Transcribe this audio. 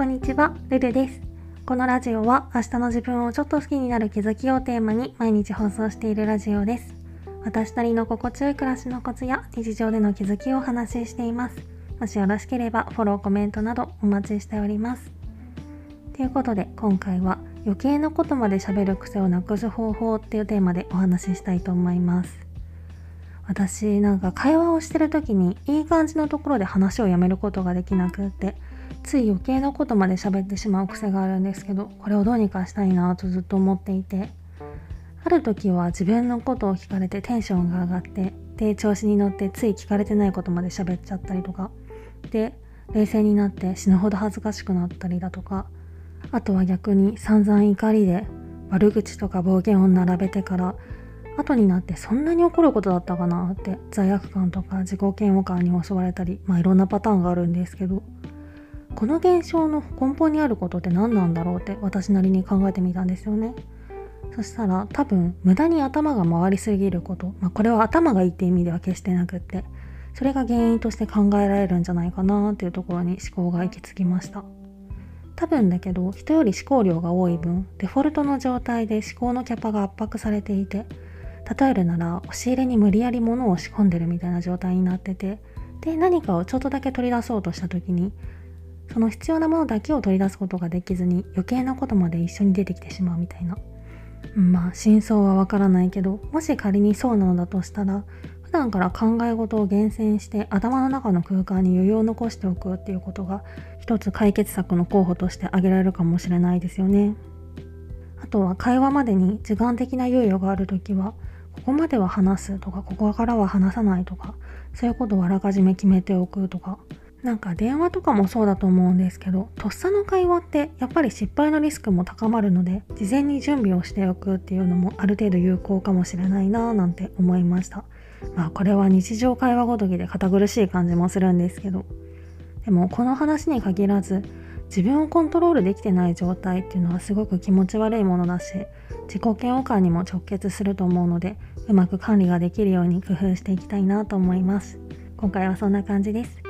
こんにちは、ルルです。このラジオは明日の自分をちょっと好きになる気づきをテーマに毎日放送しているラジオです。私なりの心地よい暮らしのコツや日常での気づきをお話ししています。もしよろしければフォロー、コメントなどお待ちしております。ということで今回は余計なことまで喋る癖をなくす方法っていうテーマでお話ししたいと思います。私なんか会話をしてる時にいい感じのところで話をやめることができなくってつい余計なことまで喋ってしまう癖があるんですけどこれをどうにかしたいなとずっと思っていてある時は自分のことを聞かれてテンションが上がってで調子に乗ってつい聞かれてないことまで喋っちゃったりとかで冷静になって死ぬほど恥ずかしくなったりだとかあとは逆に散々怒りで悪口とか暴言を並べてから後になってそんなに怒ることだったかなって罪悪感とか自己嫌悪感に襲われたりまあいろんなパターンがあるんですけどこの現象の根本にあることって何なんだろうって私なりに考えてみたんですよね。そしたら多分無駄に頭が回りすぎること、まあ、これは頭がいいって意味では決してなくって。それが原因として考えられるんじゃないかなっていうところに思考が行き着きました。多分だけど人より思考量が多い分デフォルトの状態で思考のキャパが圧迫されていて例えるなら押し入れに無理やり物を仕込んでるみたいな状態になっててで何かをちょっとだけ取り出そうとした時にその必要なものだけを取り出すことができずに余計なことまで一緒に出てきてしまうみたいな。まあ真相はわからないけどもし仮にそうなのだとしたら普段から考え事を厳選して頭の中の空間に余裕を残しておくっていうことが一つ解決策の候補として挙げられるかもしれないですよね。あとは会話までに時間的な猶予がある時はここまでは話すとかここからは話さないとかそういうことをあらかじめ決めておくとかなんか電話とかもそうだと思うんですけどとっさの会話ってやっぱり失敗のリスクも高まるので事前に準備をしておくっていうのもある程度有効かもしれないなぁなんて思いました。まあこれは日常会話ごときで堅苦しい感じもするんですけど。でもこの話に限らず自分をコントロールできてない状態っていうのはすごく気持ち悪いものだし自己嫌悪感にも直結すると思うのでうまく管理ができるように工夫していきたいなと思います。今回はそんな感じです。